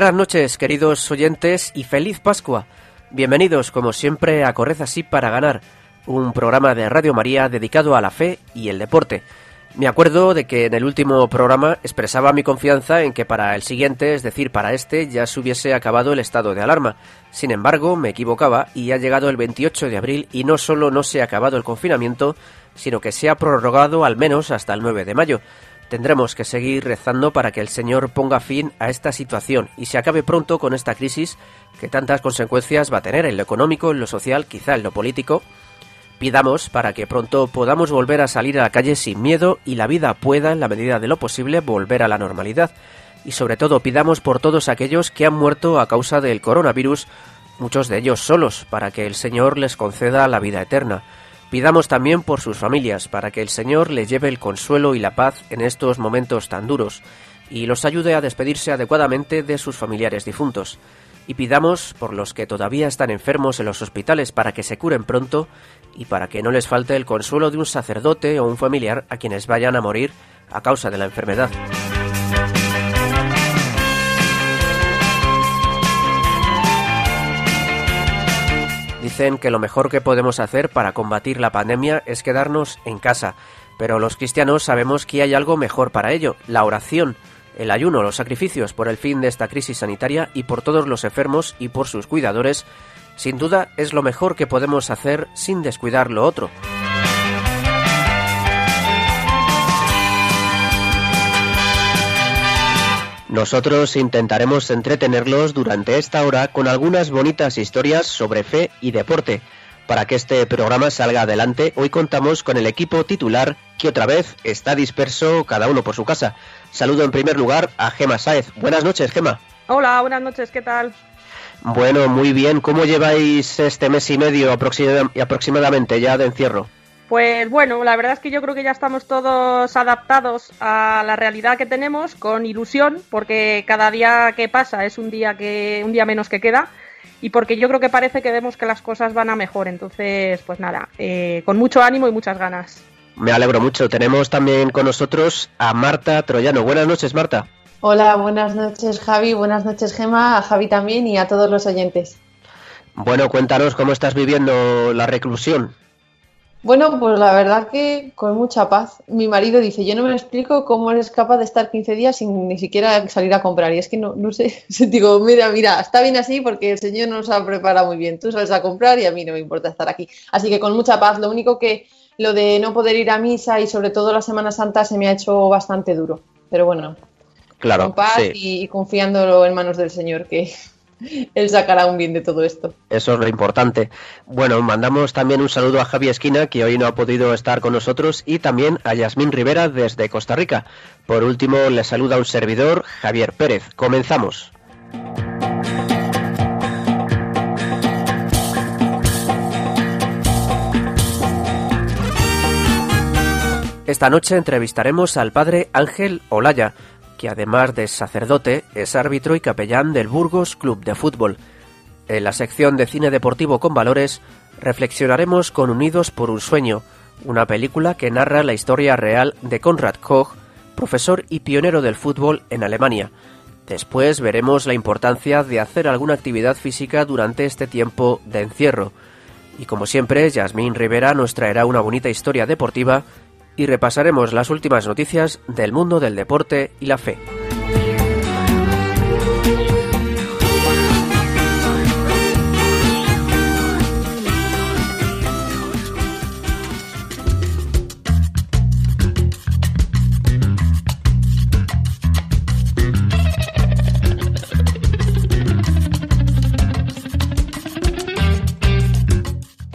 Buenas noches, queridos oyentes, y feliz Pascua. Bienvenidos, como siempre, a Corred así para ganar, un programa de Radio María dedicado a la fe y el deporte. Me acuerdo de que en el último programa expresaba mi confianza en que para el siguiente, es decir, para este, ya se hubiese acabado el estado de alarma. Sin embargo, me equivocaba y ha llegado el 28 de abril y no solo no se ha acabado el confinamiento, sino que se ha prorrogado al menos hasta el 9 de mayo. Tendremos que seguir rezando para que el Señor ponga fin a esta situación y se acabe pronto con esta crisis que tantas consecuencias va a tener en lo económico, en lo social, quizá en lo político. Pidamos para que pronto podamos volver a salir a la calle sin miedo y la vida pueda, en la medida de lo posible, volver a la normalidad. Y sobre todo pidamos por todos aquellos que han muerto a causa del coronavirus, muchos de ellos solos, para que el Señor les conceda la vida eterna. Pidamos también por sus familias, para que el Señor les lleve el consuelo y la paz en estos momentos tan duros, y los ayude a despedirse adecuadamente de sus familiares difuntos. Y pidamos por los que todavía están enfermos en los hospitales para que se curen pronto y para que no les falte el consuelo de un sacerdote o un familiar a quienes vayan a morir a causa de la enfermedad. Dicen que lo mejor que podemos hacer para combatir la pandemia es quedarnos en casa, pero los cristianos sabemos que hay algo mejor para ello, la oración, el ayuno, los sacrificios por el fin de esta crisis sanitaria y por todos los enfermos y por sus cuidadores, sin duda es lo mejor que podemos hacer sin descuidar lo otro. Nosotros intentaremos entretenerlos durante esta hora con algunas bonitas historias sobre fe y deporte. Para que este programa salga adelante, hoy contamos con el equipo titular que otra vez está disperso cada uno por su casa. Saludo en primer lugar a Gema Saez. Buenas noches, Gema. Hola, buenas noches, ¿qué tal? Bueno, muy bien. ¿Cómo lleváis este mes y medio aproximadamente ya de encierro? Pues bueno, la verdad es que yo creo que ya estamos todos adaptados a la realidad que tenemos con ilusión, porque cada día que pasa es un día que un día menos que queda y porque yo creo que parece que vemos que las cosas van a mejor. Entonces, pues nada, eh, con mucho ánimo y muchas ganas. Me alegro mucho. Tenemos también con nosotros a Marta Troyano. Buenas noches, Marta. Hola, buenas noches, Javi. Buenas noches, Gema. A Javi también y a todos los oyentes. Bueno, cuéntanos cómo estás viviendo la reclusión. Bueno, pues la verdad que con mucha paz. Mi marido dice, yo no me explico cómo eres capaz de estar 15 días sin ni siquiera salir a comprar. Y es que no, no sé, digo, mira, mira, está bien así porque el Señor nos ha preparado muy bien. Tú sales a comprar y a mí no me importa estar aquí. Así que con mucha paz. Lo único que lo de no poder ir a misa y sobre todo la Semana Santa se me ha hecho bastante duro. Pero bueno, claro, con paz y, y confiándolo en manos del Señor, que, él sacará un bien de todo esto. Eso es lo importante. Bueno, mandamos también un saludo a Javi Esquina, que hoy no ha podido estar con nosotros, y también a Yasmín Rivera desde Costa Rica. Por último, le saluda un servidor, Javier Pérez. Comenzamos. Esta noche entrevistaremos al padre Ángel Olaya, que además de sacerdote es árbitro y capellán del Burgos Club de Fútbol. En la sección de cine deportivo con valores reflexionaremos con Unidos por un sueño, una película que narra la historia real de Konrad Koch, profesor y pionero del fútbol en Alemania. Después veremos la importancia de hacer alguna actividad física durante este tiempo de encierro. Y como siempre, Yasmín Rivera nos traerá una bonita historia deportiva y repasaremos las últimas noticias del mundo del deporte y la fe.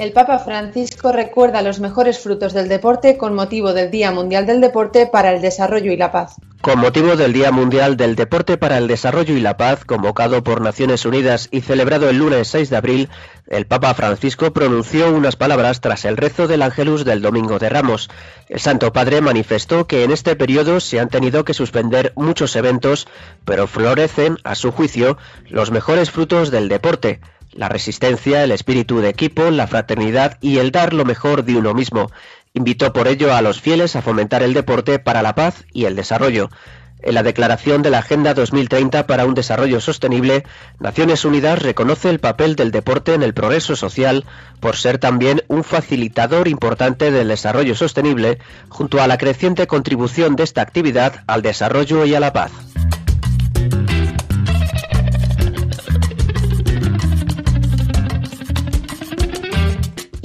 El Papa Francisco recuerda los mejores frutos del deporte con motivo del Día Mundial del Deporte para el Desarrollo y la Paz. Con motivo del Día Mundial del Deporte para el Desarrollo y la Paz, convocado por Naciones Unidas y celebrado el lunes 6 de abril, el Papa Francisco pronunció unas palabras tras el rezo del Ángelus del Domingo de Ramos. El Santo Padre manifestó que en este periodo se han tenido que suspender muchos eventos, pero florecen, a su juicio, los mejores frutos del deporte la resistencia, el espíritu de equipo, la fraternidad y el dar lo mejor de uno mismo. Invitó por ello a los fieles a fomentar el deporte para la paz y el desarrollo. En la declaración de la Agenda 2030 para un Desarrollo Sostenible, Naciones Unidas reconoce el papel del deporte en el progreso social por ser también un facilitador importante del desarrollo sostenible, junto a la creciente contribución de esta actividad al desarrollo y a la paz.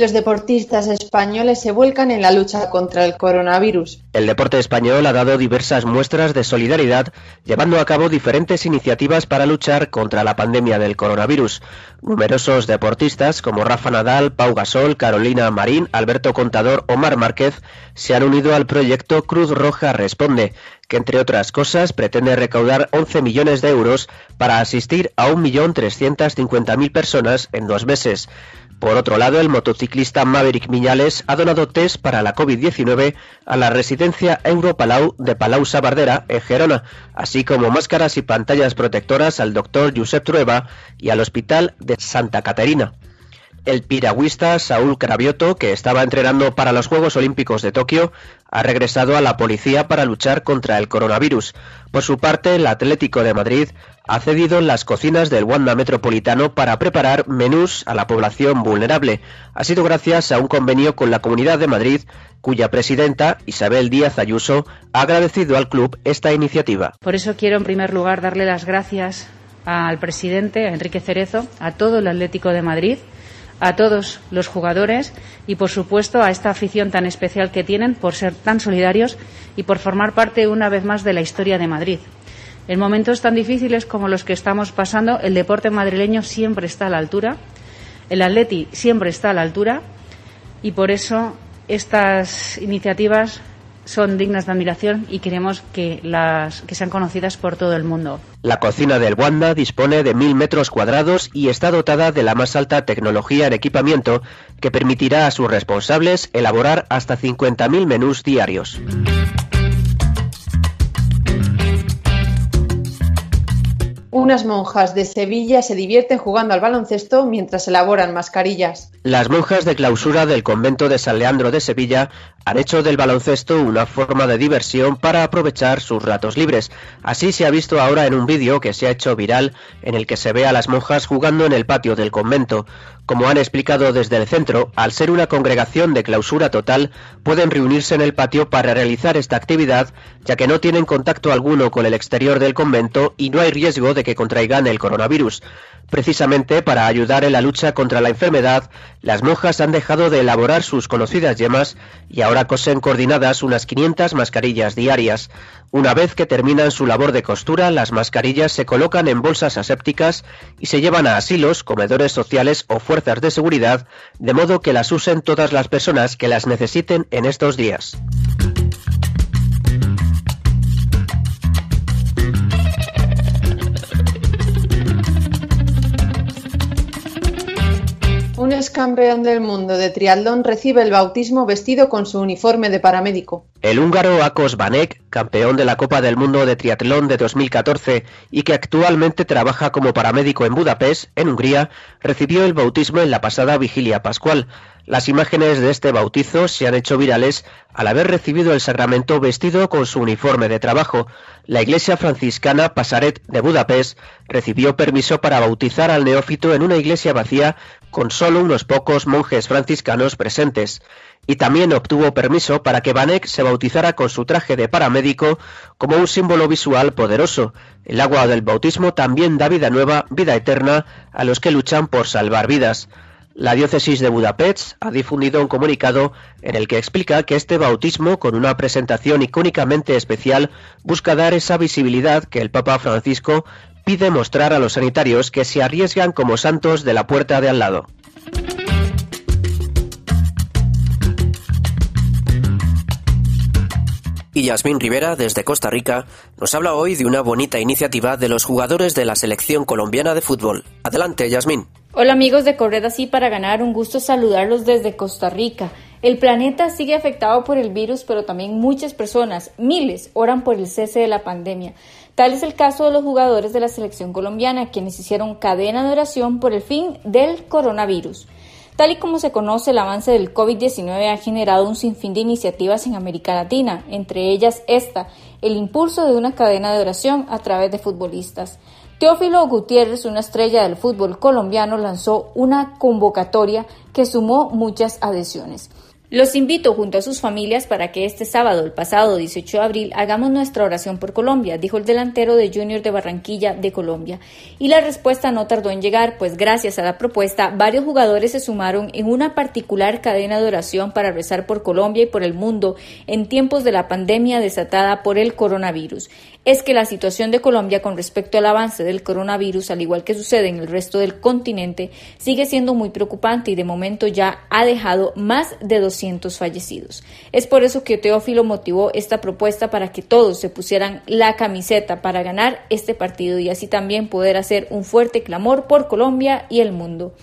Los deportistas españoles se vuelcan en la lucha contra el coronavirus. El deporte español ha dado diversas muestras de solidaridad, llevando a cabo diferentes iniciativas para luchar contra la pandemia del coronavirus. Numerosos deportistas como Rafa Nadal, Pau Gasol, Carolina Marín, Alberto Contador o Mar Márquez se han unido al proyecto Cruz Roja Responde, que entre otras cosas pretende recaudar 11 millones de euros para asistir a 1.350.000 personas en dos meses. Por otro lado, el motociclista Maverick Miñales ha donado test para la COVID-19 a la residencia Europalau de Palau Sabardera, en Gerona, así como máscaras y pantallas protectoras al doctor Josep Trueba y al Hospital de Santa Caterina. El piragüista Saúl Cravioto, que estaba entrenando para los Juegos Olímpicos de Tokio, ha regresado a la policía para luchar contra el coronavirus. Por su parte, el Atlético de Madrid ha cedido las cocinas del Wanda Metropolitano para preparar menús a la población vulnerable. Ha sido gracias a un convenio con la Comunidad de Madrid, cuya presidenta, Isabel Díaz Ayuso, ha agradecido al club esta iniciativa. Por eso quiero, en primer lugar, darle las gracias al presidente, a Enrique Cerezo, a todo el Atlético de Madrid, a todos los jugadores y, por supuesto, a esta afición tan especial que tienen por ser tan solidarios y por formar parte una vez más de la historia de Madrid. En momentos tan difíciles como los que estamos pasando, el deporte madrileño siempre está a la altura, el atleti siempre está a la altura y por eso estas iniciativas son dignas de admiración y queremos que, las, que sean conocidas por todo el mundo. La cocina del Wanda dispone de mil metros cuadrados y está dotada de la más alta tecnología en equipamiento que permitirá a sus responsables elaborar hasta 50.000 menús diarios. Unas monjas de Sevilla se divierten jugando al baloncesto mientras elaboran mascarillas. Las monjas de clausura del convento de San Leandro de Sevilla han hecho del baloncesto una forma de diversión para aprovechar sus ratos libres. Así se ha visto ahora en un vídeo que se ha hecho viral en el que se ve a las monjas jugando en el patio del convento. Como han explicado desde el centro, al ser una congregación de clausura total, pueden reunirse en el patio para realizar esta actividad, ya que no tienen contacto alguno con el exterior del convento y no hay riesgo de que contraigan el coronavirus. Precisamente para ayudar en la lucha contra la enfermedad, las monjas han dejado de elaborar sus conocidas yemas y ahora cosen coordinadas unas 500 mascarillas diarias. Una vez que terminan su labor de costura, las mascarillas se colocan en bolsas asépticas y se llevan a asilos, comedores sociales o fuerzas de seguridad, de modo que las usen todas las personas que las necesiten en estos días. Un campeón del mundo de triatlón recibe el bautismo vestido con su uniforme de paramédico. El húngaro Akos Banek, campeón de la Copa del Mundo de Triatlón de 2014 y que actualmente trabaja como paramédico en Budapest, en Hungría, recibió el bautismo en la pasada vigilia pascual. Las imágenes de este bautizo se han hecho virales al haber recibido el sacramento vestido con su uniforme de trabajo. La iglesia franciscana Pasaret de Budapest recibió permiso para bautizar al neófito en una iglesia vacía con solo unos pocos monjes franciscanos presentes. Y también obtuvo permiso para que Vanek se bautizara con su traje de paramédico como un símbolo visual poderoso. El agua del bautismo también da vida nueva, vida eterna, a los que luchan por salvar vidas. La diócesis de Budapest ha difundido un comunicado en el que explica que este bautismo, con una presentación icónicamente especial, busca dar esa visibilidad que el Papa Francisco pide mostrar a los sanitarios que se arriesgan como santos de la puerta de al lado. Y Yasmín Rivera, desde Costa Rica, nos habla hoy de una bonita iniciativa de los jugadores de la selección colombiana de fútbol. Adelante, Yasmín. Hola amigos de Correr Sí para Ganar, un gusto saludarlos desde Costa Rica. El planeta sigue afectado por el virus, pero también muchas personas, miles, oran por el cese de la pandemia. Tal es el caso de los jugadores de la selección colombiana, quienes hicieron cadena de oración por el fin del coronavirus. Tal y como se conoce, el avance del COVID-19 ha generado un sinfín de iniciativas en América Latina, entre ellas esta, el impulso de una cadena de oración a través de futbolistas. Teófilo Gutiérrez, una estrella del fútbol colombiano, lanzó una convocatoria que sumó muchas adhesiones. Los invito junto a sus familias para que este sábado, el pasado 18 de abril, hagamos nuestra oración por Colombia, dijo el delantero de Junior de Barranquilla de Colombia. Y la respuesta no tardó en llegar, pues gracias a la propuesta, varios jugadores se sumaron en una particular cadena de oración para rezar por Colombia y por el mundo en tiempos de la pandemia desatada por el coronavirus es que la situación de Colombia con respecto al avance del coronavirus, al igual que sucede en el resto del continente, sigue siendo muy preocupante y de momento ya ha dejado más de 200 fallecidos. Es por eso que Teófilo motivó esta propuesta para que todos se pusieran la camiseta para ganar este partido y así también poder hacer un fuerte clamor por Colombia y el mundo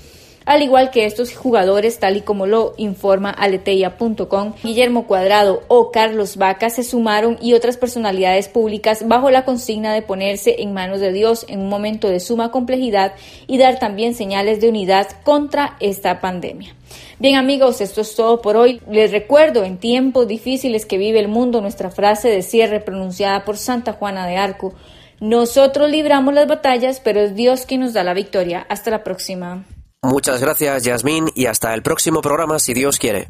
al igual que estos jugadores, tal y como lo informa aleteia.com, Guillermo Cuadrado o Carlos Vaca se sumaron y otras personalidades públicas bajo la consigna de ponerse en manos de Dios en un momento de suma complejidad y dar también señales de unidad contra esta pandemia. Bien amigos, esto es todo por hoy. Les recuerdo en tiempos difíciles que vive el mundo nuestra frase de cierre pronunciada por Santa Juana de Arco. Nosotros libramos las batallas, pero es Dios quien nos da la victoria. Hasta la próxima. Muchas gracias, Yasmín, y hasta el próximo programa, si Dios quiere.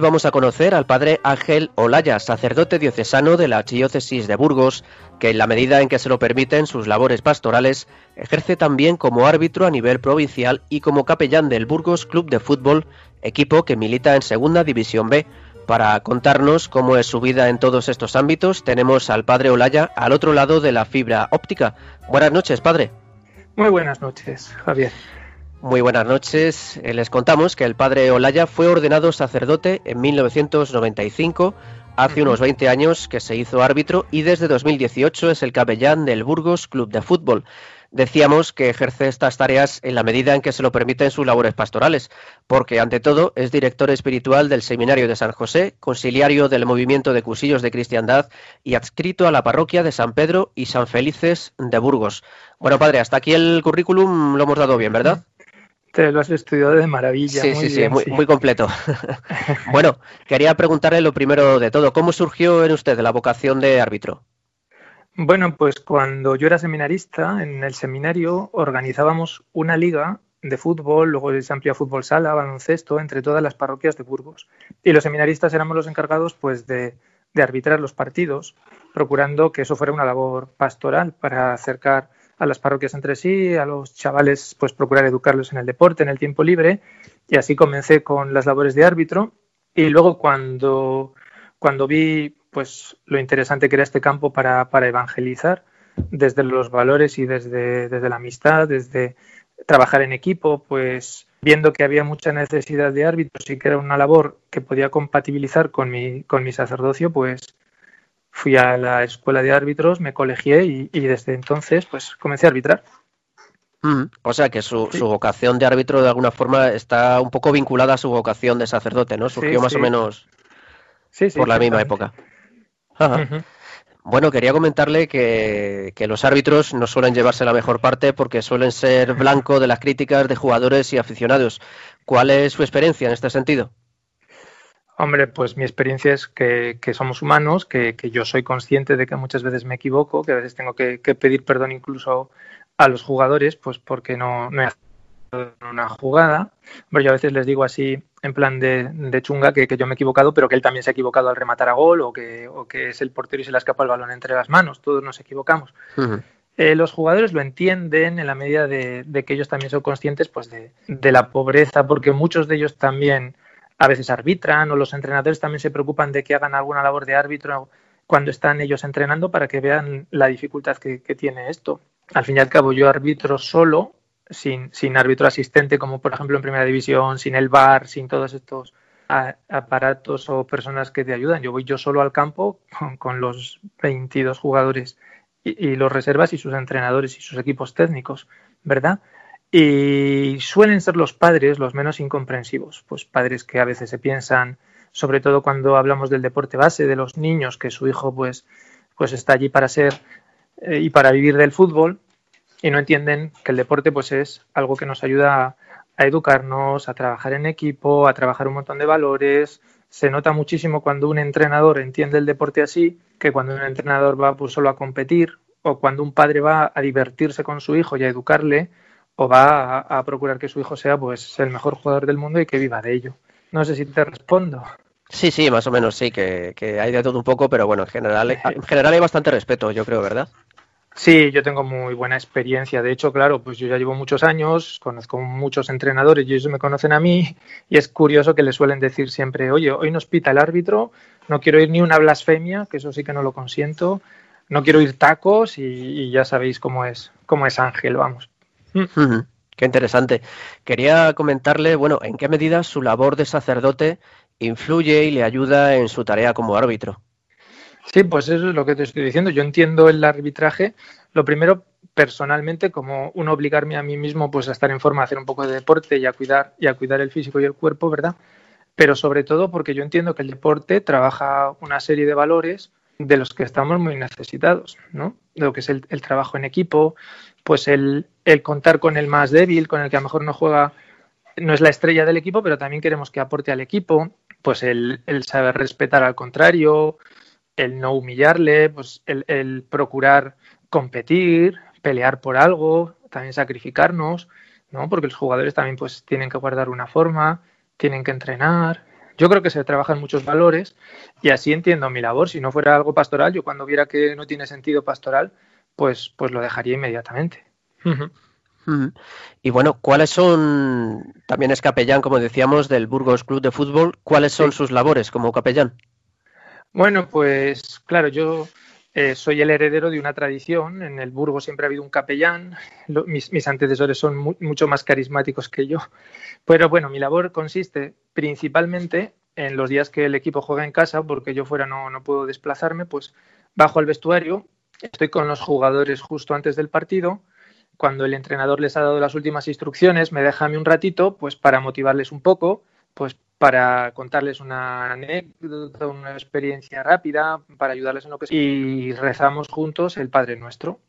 Vamos a conocer al padre Ángel Olaya, sacerdote diocesano de la Archidiócesis de Burgos, que en la medida en que se lo permiten sus labores pastorales, ejerce también como árbitro a nivel provincial y como capellán del Burgos Club de Fútbol, equipo que milita en Segunda División B. Para contarnos cómo es su vida en todos estos ámbitos, tenemos al padre Olaya al otro lado de la fibra óptica. Buenas noches, padre. Muy buenas noches, Javier. Muy buenas noches. Eh, les contamos que el padre Olaya fue ordenado sacerdote en 1995, hace unos 20 años que se hizo árbitro y desde 2018 es el capellán del Burgos Club de Fútbol. Decíamos que ejerce estas tareas en la medida en que se lo permiten sus labores pastorales, porque ante todo es director espiritual del Seminario de San José, conciliario del Movimiento de Cusillos de Cristiandad y adscrito a la parroquia de San Pedro y San Felices de Burgos. Bueno, padre, hasta aquí el currículum lo hemos dado bien, ¿verdad? Te lo has estudiado de maravilla. Sí, sí, sí, muy, completo. bueno, quería preguntarle lo primero de todo, ¿cómo surgió en usted la vocación de árbitro? Bueno, pues cuando yo era seminarista, en el seminario organizábamos una liga de fútbol, luego se amplía fútbol sala, baloncesto, entre todas las parroquias de Burgos. Y los seminaristas éramos los encargados pues de, de arbitrar los partidos, procurando que eso fuera una labor pastoral para acercar a las parroquias entre sí, a los chavales pues procurar educarlos en el deporte, en el tiempo libre y así comencé con las labores de árbitro. Y luego cuando, cuando vi pues lo interesante que era este campo para, evangelizar desde los valores y desde, desde la amistad, desde trabajar en equipo, pues viendo que había mucha necesidad de árbitros y que era una labor que podía compatibilizar con mi, con mi sacerdocio, pues fui a la escuela de árbitros, me colegié y, desde entonces pues comencé a arbitrar. Mm, o sea que su, vocación de árbitro de alguna forma está un poco vinculada a su vocación de sacerdote, ¿no? Surgió más o menos por la misma época. Bueno, quería comentarle que, que, los árbitros no suelen llevarse la mejor parte porque suelen ser blanco de las críticas de jugadores y aficionados. ¿Cuál es su experiencia en este sentido? Hombre, pues mi experiencia es que, somos humanos, que, yo soy consciente de que muchas veces me equivoco, que a veces tengo que, pedir perdón incluso a los jugadores, pues porque no, no una jugada. Bueno, yo a veces les digo así, en plan de, chunga, que, yo me he equivocado, pero que él también se ha equivocado al rematar a gol o que, o que es el portero y se le escapa el balón entre las manos. Todos nos equivocamos. Eh, los jugadores lo entienden en la medida de, que ellos también son conscientes pues, de, de, la pobreza, porque muchos de ellos también a veces arbitran o los entrenadores también se preocupan de que hagan alguna labor de árbitro cuando están ellos entrenando para que vean la dificultad que, tiene esto. Al fin y al cabo, yo arbitro solo, sin, sin árbitro asistente, como por ejemplo en Primera División, sin el bar, sin todos estos aparatos o personas que te ayudan. Yo voy yo solo al campo con, los 22 jugadores y, y, los reservas y sus entrenadores y sus equipos técnicos, ¿verdad? Y suelen ser los padres los menos incomprensivos, pues padres que a veces se piensan, sobre todo cuando hablamos del deporte base, de los niños, que su hijo pues, pues está allí para ser eh, y para vivir del fútbol, y no entienden que el deporte pues es algo que nos ayuda a, educarnos, a trabajar en equipo, a trabajar un montón de valores. Se nota muchísimo cuando un entrenador entiende el deporte así, que cuando un entrenador va pues solo a competir, o cuando un padre va a divertirse con su hijo y a educarle, o va a, procurar que su hijo sea pues el mejor jugador del mundo y que viva de ello. No sé si te respondo. Sí, sí, más o menos sí, que, hay de todo un poco, pero bueno, en general, en general hay bastante respeto, yo creo, ¿verdad? Sí, yo tengo muy buena experiencia. De hecho, claro, pues yo ya llevo muchos años, conozco muchos entrenadores y ellos me conocen a mí y es curioso que le suelen decir siempre, oye, hoy nos pita el árbitro, no quiero ir ni una blasfemia, que eso sí que no lo consiento, no quiero ir tacos y, y ya sabéis cómo es, cómo es Ángel, vamos. Qué interesante. Quería comentarle, bueno, en qué medida su labor de sacerdote influye y le ayuda en su tarea como árbitro. Sí, pues eso es lo que te estoy diciendo. Yo entiendo el arbitraje, lo primero personalmente como un obligarme a mí mismo pues a estar en forma, a hacer un poco de deporte y a cuidar y a cuidar el físico y el cuerpo, ¿verdad? Pero sobre todo porque yo entiendo que el deporte trabaja una serie de valores de los que estamos muy necesitados, ¿no? De lo que es el, el trabajo en equipo, pues el, contar con el más débil, con el que a lo mejor no juega, no es la estrella del equipo, pero también queremos que aporte al equipo, pues el, saber respetar al contrario, el no humillarle, pues el, procurar competir, pelear por algo, también sacrificarnos, ¿no? Porque los jugadores también pues tienen que guardar una forma, tienen que entrenar. Yo creo que se trabajan muchos valores y así entiendo mi labor. Si no fuera algo pastoral, yo cuando viera que no tiene sentido pastoral, pues, pues lo dejaría inmediatamente. Y bueno, ¿cuáles son, también es capellán, como decíamos, del Burgos Club de Fútbol, ¿cuáles son sus labores como capellán? Bueno, pues claro, yo eh, soy el heredero de una tradición. En el Burgos siempre ha habido un capellán. mis, antecesores son mucho más carismáticos que yo. Pero bueno, mi labor consiste principalmente en los días que el equipo juega en casa, porque yo fuera no, no puedo desplazarme, pues bajo al vestuario estoy con los jugadores justo antes del partido. Cuando el entrenador les ha dado las últimas instrucciones, me deja a mí un ratito, pues para motivarles un poco, pues para contarles una anécdota, una experiencia rápida, para ayudarles en lo que sea. Y rezamos juntos el Padre Nuestro.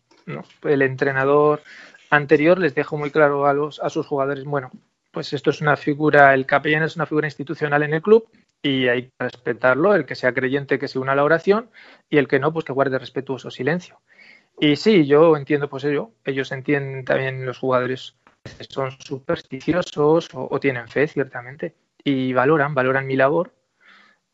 El entrenador anterior les dejó muy claro a, los, a sus jugadores, bueno, pues esto es una figura, el capellán es una figura institucional en el club y hay que respetarlo, el que sea creyente que se una a la oración y el que no, pues que guarde respetuoso silencio. Y sí, yo entiendo pues ello, ellos entienden también los jugadores son supersticiosos o, tienen fe, ciertamente, y valoran, valoran mi labor,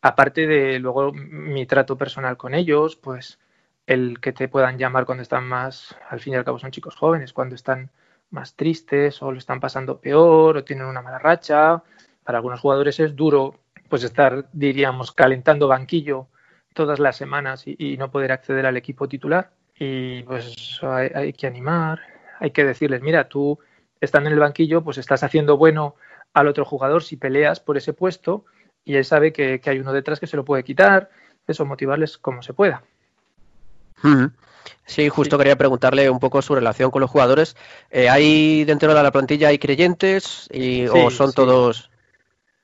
aparte de luego mi trato personal con ellos, pues el que te puedan llamar cuando están más, al fin y al cabo son chicos jóvenes, cuando están más tristes o lo están pasando peor o tienen una mala racha. Para algunos jugadores es duro pues estar, diríamos, calentando banquillo todas las semanas y, no poder acceder al equipo titular. Y pues hay, que animar, hay que decirles, mira, tú estando en el banquillo, pues estás haciendo bueno al otro jugador si peleas por ese puesto y él sabe que, hay uno detrás que se lo puede quitar, eso, motivarles como se pueda. Sí, justo quería preguntarle un poco su relación con los jugadores. Eh, ¿Hay dentro de la plantilla hay creyentes y, o son todos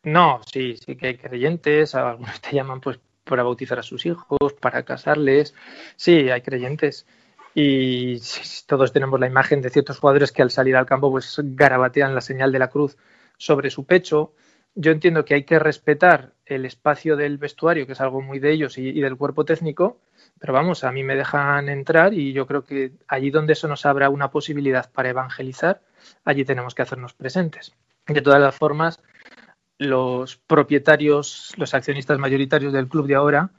no, sí, sí que hay creyentes, algunos te llaman pues para bautizar a sus hijos, para casarles. Sí, hay creyentes. Y todos tenemos la imagen de ciertos jugadores que al salir al campo pues garabatean la señal de la cruz sobre su pecho. yo entiendo que hay que respetar el espacio del vestuario, que es algo muy de ellos, y, del cuerpo técnico, pero vamos, a mí me dejan entrar y yo creo que allí donde eso nos abra una posibilidad para evangelizar, allí tenemos que hacernos presentes. De todas las formas, los propietarios, los accionistas mayoritarios del club de ahora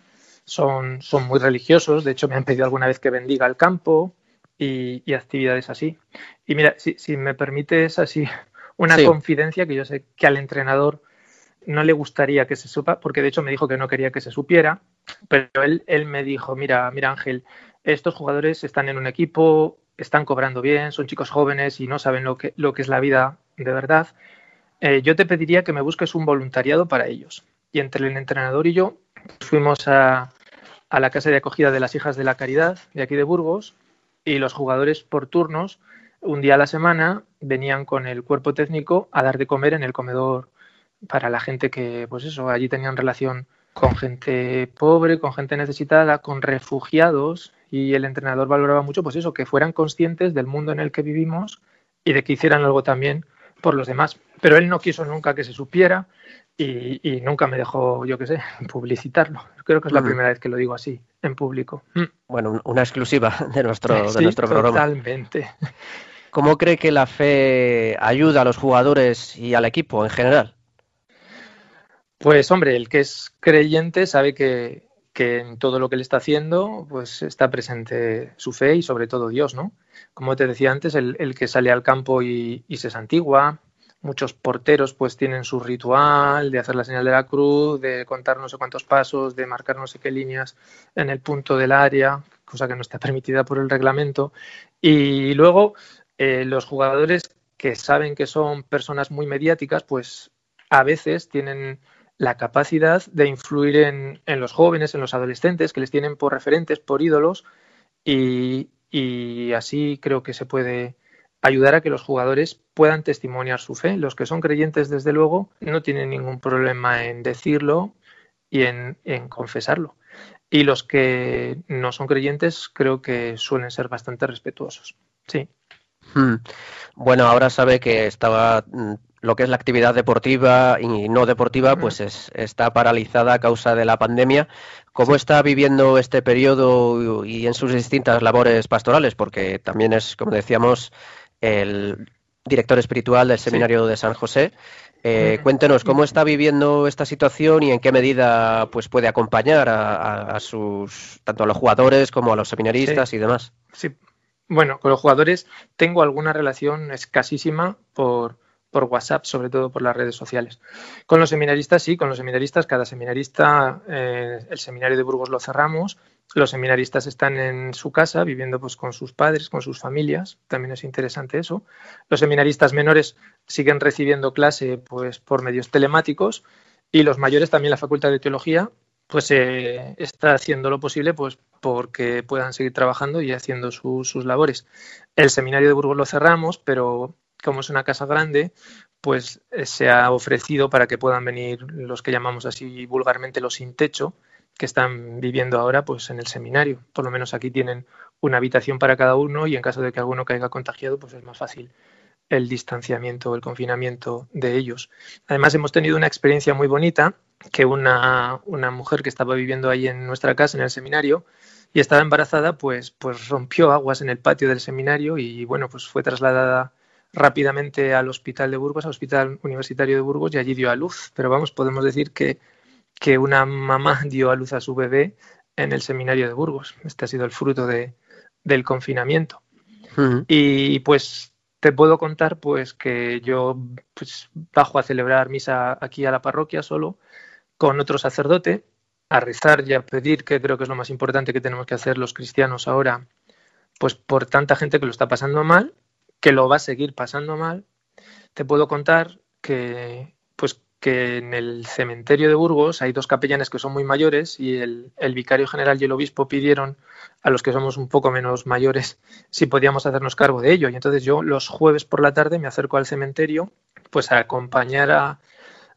son, son muy religiosos. De hecho, me han pedido alguna vez que bendiga el campo y, actividades así. Y mira, si, si me permites así una confidencia que yo sé que al entrenador no le gustaría que se supa, porque de hecho me dijo que no quería que se supiera, pero él, él me dijo, mira, mira Ángel, estos jugadores están en un equipo, están cobrando bien, son chicos jóvenes y no saben lo que, lo que es la vida de verdad. Eh, yo te pediría que me busques un voluntariado para ellos. Y entre el entrenador y yo fuimos a, a la casa de acogida de las hijas de la caridad de aquí de Burgos y los jugadores por turnos un día a la semana venían con el cuerpo técnico a dar de comer en el comedor para la gente que, pues eso, allí tenían relación con gente pobre, con gente necesitada, con refugiados y el entrenador valoraba mucho, pues eso, que fueran conscientes del mundo en el que vivimos y de que hicieran algo también por los demás. Pero él no quiso nunca que se supiera y, nunca me dejó, yo qué sé, publicitarlo. Creo que es la primera vez que lo digo así, en público. Mm. Bueno, una exclusiva de nuestro, de nuestro programa. Totalmente. ¿Cómo cree que la fe ayuda a los jugadores y al equipo en general? Pues hombre, el que es creyente sabe que, en todo lo que él está haciendo, pues está presente su fe y sobre todo Dios, ¿no? Como te decía antes, el, que sale al campo y, y, se santigua, muchos porteros pues tienen su ritual de hacer la señal de la cruz, de contar no sé cuántos pasos, de marcar no sé qué líneas en el punto del área, cosa que no está permitida por el reglamento. Y luego eh, los jugadores que saben que son personas muy mediáticas, pues a veces tienen la capacidad de influir en, los jóvenes, en los adolescentes, que les tienen por referentes, por ídolos, y, así creo que se puede ayudar a que los jugadores puedan testimoniar su fe. Los que son creyentes, desde luego, no tienen ningún problema en decirlo y en confesarlo. Y los que no son creyentes creo que suelen ser bastante respetuosos. Sí. Hmm. Bueno, ahora sabe que estaba mm, lo que es la actividad deportiva y no deportiva, pues es, está paralizada a causa de la pandemia. ¿Cómo está viviendo este periodo y en sus distintas labores pastorales? Porque también es, como decíamos, el director espiritual del Seminario de San José. Eh, cuéntenos cómo está viviendo esta situación y en qué medida pues puede acompañar a, sus tanto a los jugadores como a los seminaristas y demás. Sí, bueno, con los jugadores tengo alguna relación escasísima por, por WhatsApp, sobre todo por las redes sociales. Con los seminaristas, sí, con los seminaristas, cada seminarista, eh, el seminario de Burgos lo cerramos, los seminaristas están en su casa viviendo pues con sus padres, con sus familias, también es interesante eso. Los seminaristas menores siguen recibiendo clase pues por medios telemáticos y los mayores también la Facultad de Teología pues eh, está haciendo lo posible pues porque puedan seguir trabajando y haciendo sus labores. El seminario de Burgos lo cerramos, pero como es una casa grande, pues eh, se ha ofrecido para que puedan venir los que llamamos así vulgarmente los sin techo, que están viviendo ahora pues en el seminario. Por lo menos aquí tienen una habitación para cada uno y en caso de que alguno caiga contagiado, pues es más fácil el distanciamiento, el confinamiento de ellos. Además, hemos tenido una experiencia muy bonita que una, una, mujer que estaba viviendo ahí en nuestra casa, en el seminario, y estaba embarazada, pues, pues rompió aguas en el patio del seminario y bueno, pues fue trasladada rápidamente al hospital de Burgos, al hospital universitario de Burgos, y allí dio a luz. Pero vamos, podemos decir que, que una mamá dio a luz a su bebé en el seminario de Burgos. Este ha sido el fruto de, del confinamiento. Y pues te puedo contar pues que yo pues, bajo a celebrar misa aquí a la parroquia solo con otro sacerdote a rezar y a pedir que creo que es lo más importante que tenemos que hacer los cristianos ahora pues por tanta gente que lo está pasando mal que lo va a seguir pasando mal te puedo contar que pues que en el cementerio de Burgos hay dos capellanes que son muy mayores y el, vicario general y el obispo pidieron a los que somos un poco menos mayores si podíamos hacernos cargo de ello. Y entonces yo los jueves por la tarde me acerco al cementerio pues a acompañar a,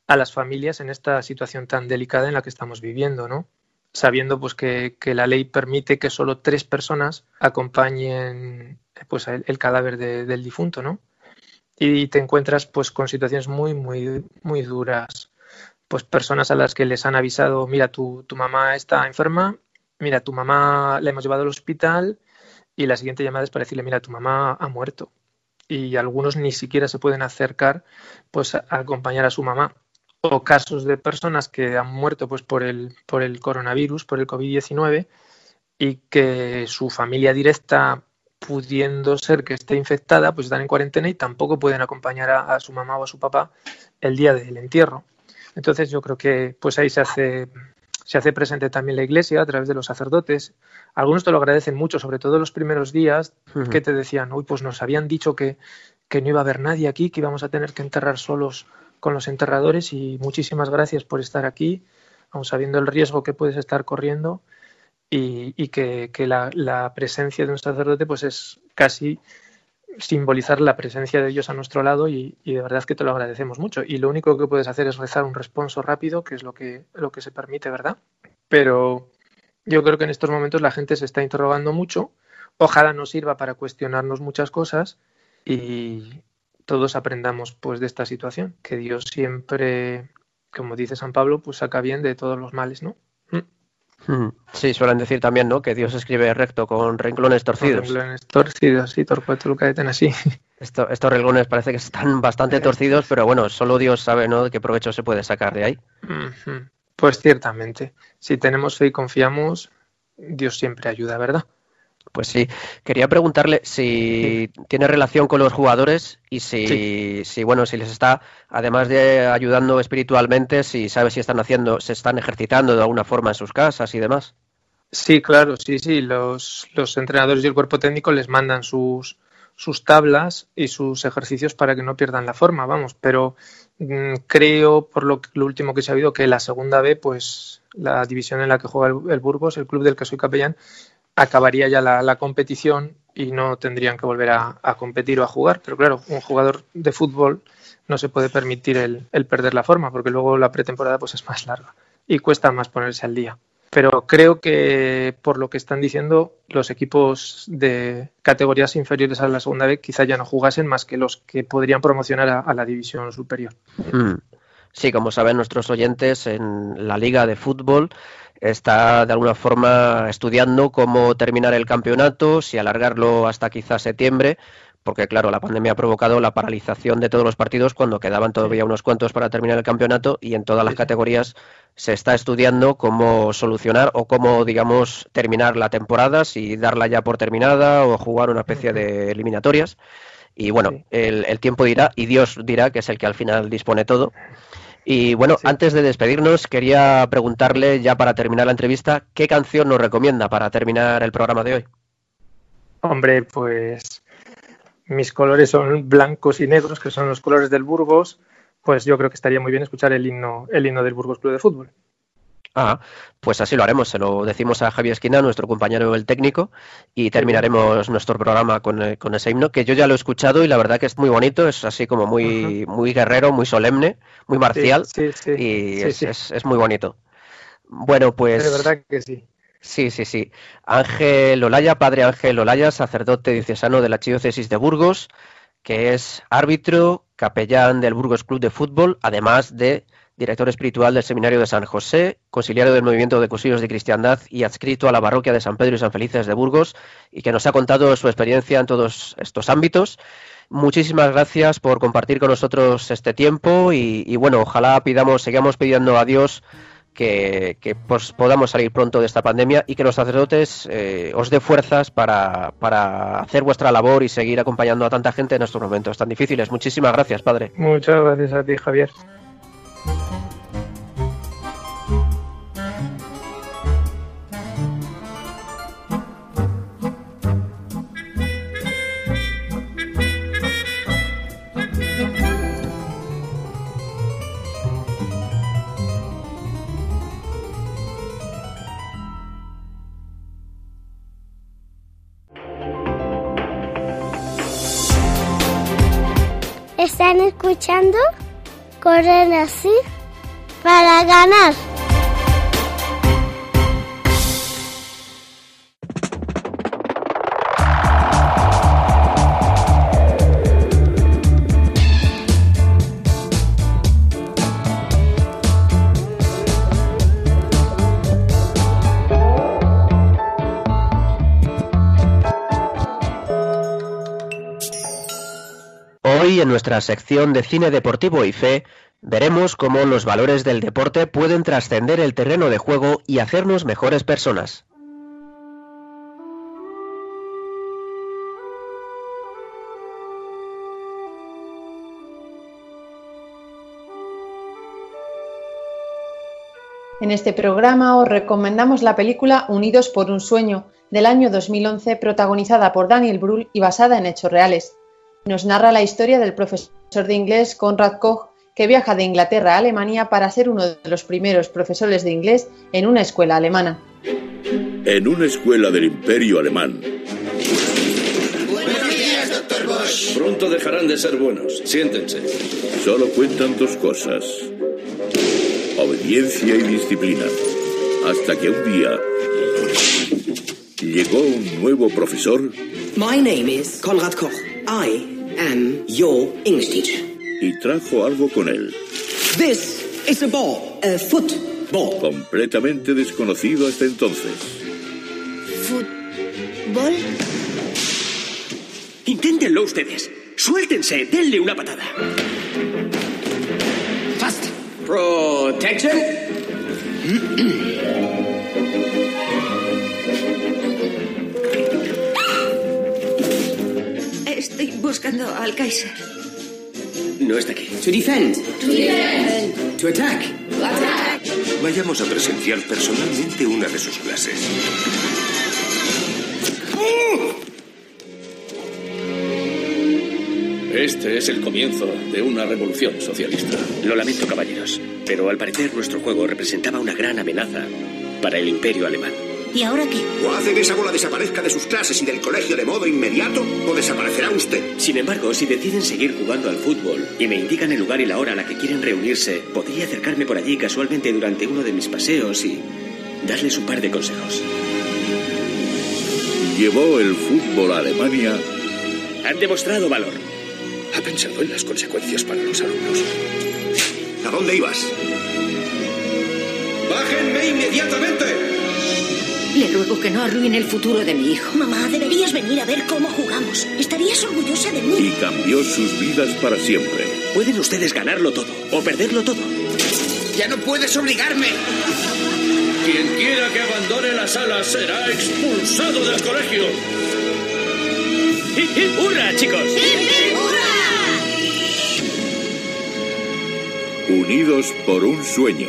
a las familias en esta situación tan delicada en la que estamos viviendo, ¿no? Sabiendo pues que, la ley permite que solo tres personas acompañen pues el, cadáver del difunto, ¿no? y te encuentras pues con situaciones muy muy muy duras pues personas a las que les han avisado, mira, tu, tu mamá está enferma, mira, tu mamá la hemos llevado al hospital y la siguiente llamada es para decirle, mira, tu mamá ha muerto. Y algunos ni siquiera se pueden acercar pues a acompañar a su mamá. O casos de personas que han muerto pues por el, por el coronavirus, por el COVID-19 y que su familia directa pudiendo ser que esté infectada, pues están en cuarentena y tampoco pueden acompañar a, a, su mamá o a su papá el día del entierro. Entonces yo creo que pues ahí se hace se hace presente también la Iglesia a través de los sacerdotes. Algunos te lo agradecen mucho, sobre todo los primeros días, uh -huh. que te decían, uy, pues nos habían dicho que, que no iba a haber nadie aquí, que íbamos a tener que enterrar solos con los enterradores y muchísimas gracias por estar aquí, aun sabiendo el riesgo que puedes estar corriendo y, que, la, presencia de un sacerdote pues es casi simbolizar la presencia de Dios a nuestro lado y, y, de verdad que te lo agradecemos mucho. Y lo único que puedes hacer es rezar un responso rápido, que es lo que, lo que se permite, ¿verdad? Pero yo creo que en estos momentos la gente se está interrogando mucho. Ojalá nos sirva para cuestionarnos muchas cosas y todos aprendamos pues de esta situación, que Dios siempre, como dice San Pablo, pues saca bien de todos los males, ¿no? Sí, suelen decir también, ¿no? Que Dios escribe recto con renglones torcidos. Con renglones torcidos, sí, torcuato. Esto, estos renglones parece que están bastante torcidos, pero bueno, solo Dios sabe, ¿no? De qué provecho se puede sacar de ahí. Pues ciertamente, si tenemos fe y confiamos, Dios siempre ayuda, ¿verdad? Pues sí, quería preguntarle si sí. tiene relación con los jugadores y si, sí. si, bueno, si les está, además de ayudando espiritualmente, si sabe si están haciendo, se están ejercitando de alguna forma en sus casas y demás. Sí, claro, sí, sí. Los, los entrenadores y el cuerpo técnico les mandan sus, sus tablas y sus ejercicios para que no pierdan la forma, vamos. Pero mmm, creo, por lo, lo, último que se ha oído, que la segunda B, pues la división en la que juega el, el Burgos, el club del que soy capellán, acabaría ya la, competición y no tendrían que volver a, competir o a jugar. Pero claro, un jugador de fútbol no se puede permitir el, perder la forma, porque luego la pretemporada pues es más larga y cuesta más ponerse al día. Pero creo que por lo que están diciendo, los equipos de categorías inferiores a la segunda vez quizá ya no jugasen más que los que podrían promocionar a, la división superior. Mm. Sí, como saben nuestros oyentes, en la liga de fútbol está de alguna forma estudiando cómo terminar el campeonato, si alargarlo hasta quizás septiembre, porque claro, la pandemia ha provocado la paralización de todos los partidos cuando quedaban todavía unos cuantos para terminar el campeonato y en todas las categorías se está estudiando cómo solucionar o cómo, digamos, terminar la temporada, si darla ya por terminada o jugar una especie de eliminatorias. Y bueno, el, el tiempo dirá y Dios dirá que es el que al final dispone todo. Y bueno, sí. antes de despedirnos, quería preguntarle, ya para terminar la entrevista, ¿qué canción nos recomienda para terminar el programa de hoy? Hombre, pues mis colores son blancos y negros, que son los colores del Burgos, pues yo creo que estaría muy bien escuchar el himno, el himno del Burgos Club de Fútbol. Ah, pues así lo haremos, se lo decimos a Javier Esquina, nuestro compañero el técnico, y terminaremos nuestro programa con, eh, con, ese himno, que yo ya lo he escuchado y la verdad que es muy bonito, es así como muy, uh -huh. muy guerrero, muy solemne, muy marcial, sí, sí, sí. y es, es, es, muy bonito. Bueno, pues... De verdad que sí. Sí, sí, sí. Ángel Olaya, padre Ángel Olaya, sacerdote diocesano de la Archidiócesis de Burgos, que es árbitro, capellán del Burgos Club de Fútbol, además de director espiritual del Seminario de San José, conciliario del Movimiento de Cursillos de Cristiandad y adscrito a la parroquia de San Pedro y San Felices de Burgos, y que nos ha contado su experiencia en todos estos ámbitos. Muchísimas gracias por compartir con nosotros este tiempo y, bueno, ojalá pidamos, sigamos pidiendo a Dios que, que pues, podamos salir pronto de esta pandemia y que los sacerdotes eh, os dé fuerzas para, para, hacer vuestra labor y seguir acompañando a tanta gente en estos momentos tan difíciles. Muchísimas gracias, Padre. Muchas gracias a ti, Javier. Escuchando Corren así para ganar. Hoy, en nuestra sección de cine deportivo y fe, veremos cómo los valores del deporte pueden trascender el terreno de juego y hacernos mejores personas. En este programa os recomendamos la película Unidos por un sueño, del año 2011, protagonizada por Daniel Brühl y basada en hechos reales. Nos narra la historia del profesor de inglés Conrad Koch, que viaja de Inglaterra a Alemania para ser uno de los primeros profesores de inglés en una escuela alemana. En una escuela del Imperio Alemán. Buenos días, doctor Bosch. Pronto dejarán de ser buenos. Siéntense. Solo cuentan dos cosas. Obediencia y disciplina. Hasta que un día llegó un nuevo profesor. My name is Konrad Koch. I am your English teacher. Y trajo algo con él. This is a ball, a football. Completamente desconocido hasta entonces. ¿Fútbol? Inténtenlo ustedes. Suéltense, denle una patada. Fast. Protection. buscando al Kaiser. No está aquí. To defend. To defend. To attack. To attack. Vayamos a presenciar personalmente una de sus clases. Este es el comienzo de una revolución socialista. Lo lamento, caballeros, pero al parecer nuestro juego representaba una gran amenaza para el imperio alemán. ¿Y ahora qué? O hace que esa bola desaparezca de sus clases y del colegio de modo inmediato, o desaparecerá usted. Sin embargo, si deciden seguir jugando al fútbol y me indican el lugar y la hora a la que quieren reunirse, podría acercarme por allí casualmente durante uno de mis paseos y darles un par de consejos. Llevó el fútbol a Alemania. Han demostrado valor. ¿Ha pensado en las consecuencias para los alumnos? ¿A dónde ibas? ¡Bájenme inmediatamente! Le ruego que no arruine el futuro de mi hijo. Mamá, deberías venir a ver cómo jugamos. Estarías orgullosa de Y mí. cambió sus vidas para siempre. Pueden ustedes ganarlo todo o perderlo todo. ¡Ya no puedes obligarme! Quien quiera que abandone la sala será expulsado del colegio. ¡Hip, hip, hurra, chicos! Unidos por un sueño.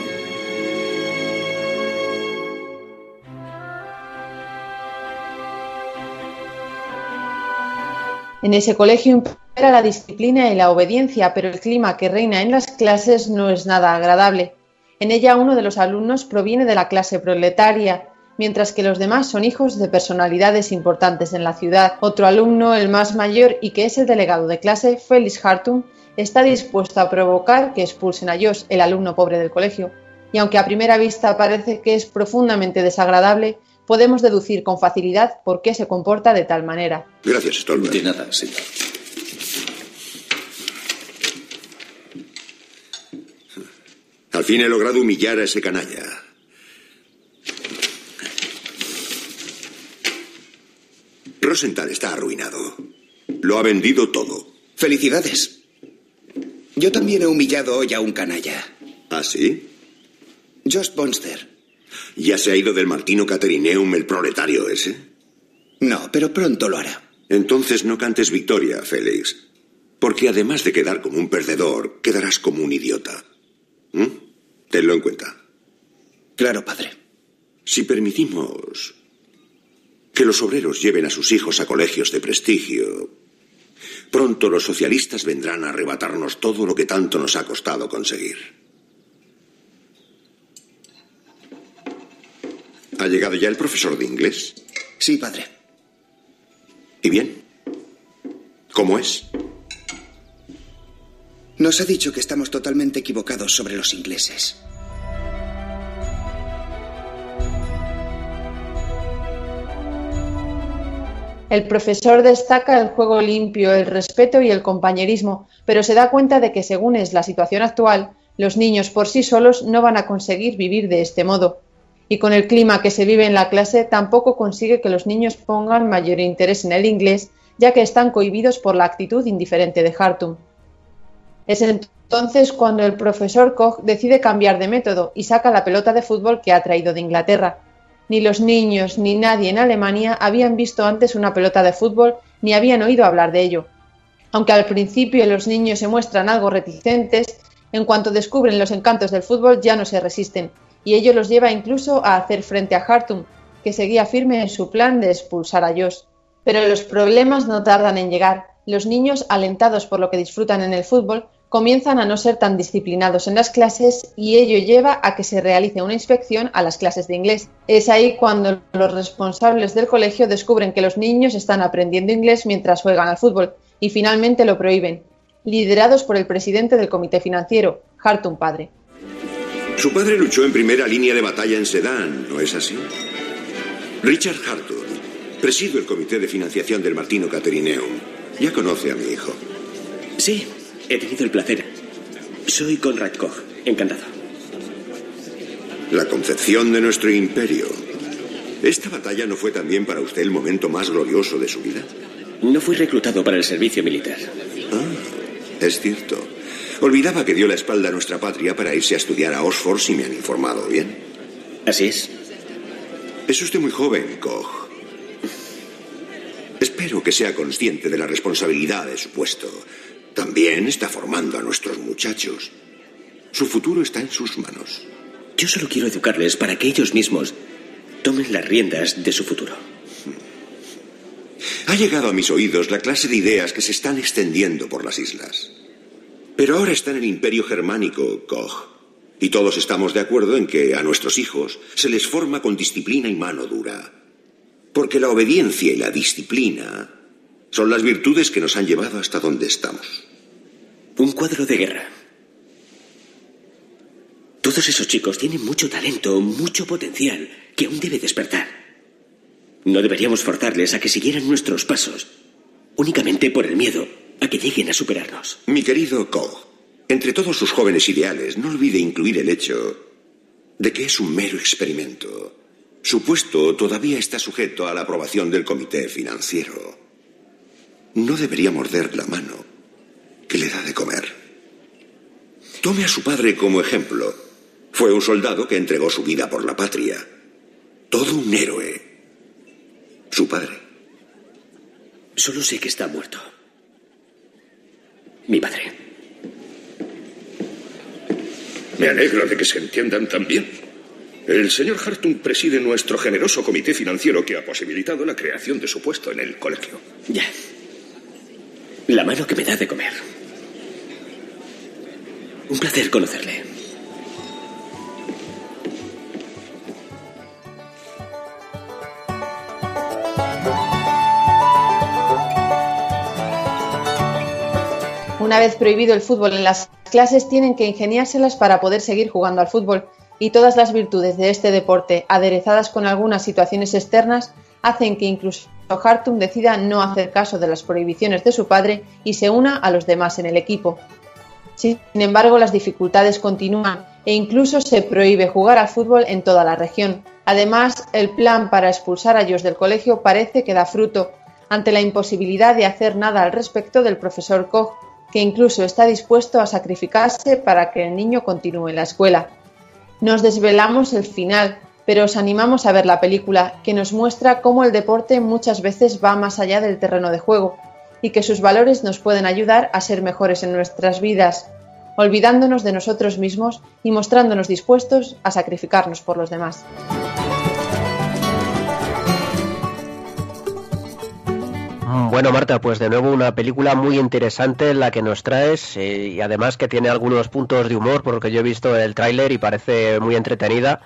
En ese colegio impera la disciplina y la obediencia, pero el clima que reina en las clases no es nada agradable. En ella uno de los alumnos proviene de la clase proletaria, mientras que los demás son hijos de personalidades importantes en la ciudad. Otro alumno, el más mayor y que es el delegado de clase, Felix Hartung, está dispuesto a provocar que expulsen a Josh, el alumno pobre del colegio. Y aunque a primera vista parece que es profundamente desagradable, podemos deducir con facilidad por qué se comporta de tal manera. Gracias, Stolberg. De nada, señor. Al fin he logrado humillar a ese canalla. Rosenthal está arruinado. Lo ha vendido todo. Felicidades. Yo también he humillado hoy a un canalla. ¿Ah, sí? Josh Bonster. ¿Ya se ha ido del Martino Caterineum el proletario ese? No, pero pronto lo hará. Entonces no cantes victoria, Félix. Porque además de quedar como un perdedor, quedarás como un idiota. ¿Mm? Tenlo en cuenta. Claro, padre. Si permitimos que los obreros lleven a sus hijos a colegios de prestigio, pronto los socialistas vendrán a arrebatarnos todo lo que tanto nos ha costado conseguir. ¿Ha llegado ya el profesor de inglés? Sí, padre. ¿Y bien? ¿Cómo es? Nos ha dicho que estamos totalmente equivocados sobre los ingleses. El profesor destaca el juego limpio, el respeto y el compañerismo, pero se da cuenta de que según es la situación actual, los niños por sí solos no van a conseguir vivir de este modo. Y con el clima que se vive en la clase tampoco consigue que los niños pongan mayor interés en el inglés ya que están cohibidos por la actitud indiferente de Hartung. Es entonces cuando el profesor Koch decide cambiar de método y saca la pelota de fútbol que ha traído de Inglaterra. Ni los niños ni nadie en Alemania habían visto antes una pelota de fútbol ni habían oído hablar de ello. Aunque al principio los niños se muestran algo reticentes, en cuanto descubren los encantos del fútbol ya no se resisten, y ello los lleva incluso a hacer frente a Hartung, que seguía firme en su plan de expulsar a Josh. Pero los problemas no tardan en llegar. Los niños, alentados por lo que disfrutan en el fútbol, comienzan a no ser tan disciplinados en las clases y ello lleva a que se realice una inspección a las clases de inglés. Es ahí cuando los responsables del colegio descubren que los niños están aprendiendo inglés mientras juegan al fútbol y finalmente lo prohíben, liderados por el presidente del comité financiero, Hartung padre. Su padre luchó en primera línea de batalla en Sedan, ¿no es así? Richard Hartung, presido el comité de financiación del Martino Caterineum. Ya conoce a mi hijo. Sí, He tenido el placer. Soy Conrad Koch. Encantado. La concepción de nuestro imperio. ¿Esta batalla no fue también para usted el momento más glorioso de su vida? No fui reclutado para el servicio militar. Ah, es cierto. Olvidaba que dio la espalda a nuestra patria para irse a estudiar a Oxford, si me han informado bien. Así es. Es usted muy joven, Koch. Espero que sea consciente de la responsabilidad de su puesto. También está formando a nuestros muchachos. Su futuro está en sus manos. Yo solo quiero educarles para que ellos mismos tomen las riendas de su futuro. Ha llegado a mis oídos la clase de ideas que se están extendiendo por las islas. Pero ahora está en el imperio germánico, Koch. Y todos estamos de acuerdo en que a nuestros hijos se les forma con disciplina y mano dura. Porque la obediencia y la disciplina son las virtudes que nos han llevado hasta donde estamos. Un cuadro de guerra. Todos esos chicos tienen mucho talento, mucho potencial, que aún debe despertar. No deberíamos forzarles a que siguieran nuestros pasos, únicamente por el miedo a que lleguen a superarnos. Mi querido Koch, entre todos sus jóvenes ideales, no olvide incluir el hecho de que es un mero experimento. Su puesto todavía está sujeto a la aprobación del comité financiero. No debería morder la mano que le da de comer. Tome a su padre como ejemplo. Fue un soldado que entregó su vida por la patria. Todo un héroe. Su padre. Solo sé que está muerto. Mi padre. Me alegro de que se entiendan tan bien. El señor Hartung preside nuestro generoso comité financiero que ha posibilitado la creación de su puesto en el colegio. Ya. La mano que me da de comer. Un placer conocerle. Una vez prohibido el fútbol en las clases, tienen que ingeniárselas para poder seguir jugando al fútbol, y todas las virtudes de este deporte, aderezadas con algunas situaciones externas, hacen que incluso Hartung decida no hacer caso de las prohibiciones de su padre y se una a los demás en el equipo. Sin embargo, las dificultades continúan e incluso se prohíbe jugar al fútbol en toda la región. Además, el plan para expulsar a ellos del colegio parece que da fruto ante la imposibilidad de hacer nada al respecto del profesor Koch, que incluso está dispuesto a sacrificarse para que el niño continúe en la escuela. Nos desvelamos el final, pero os animamos a ver la película, que nos muestra cómo el deporte muchas veces va más allá del terreno de juego y que sus valores nos pueden ayudar a ser mejores en nuestras vidas, olvidándonos de nosotros mismos y mostrándonos dispuestos a sacrificarnos por los demás. Bueno, Marta, pues de nuevo una película muy interesante la que nos traes eh, y además que tiene algunos puntos de humor, porque yo he visto el tráiler y parece muy entretenida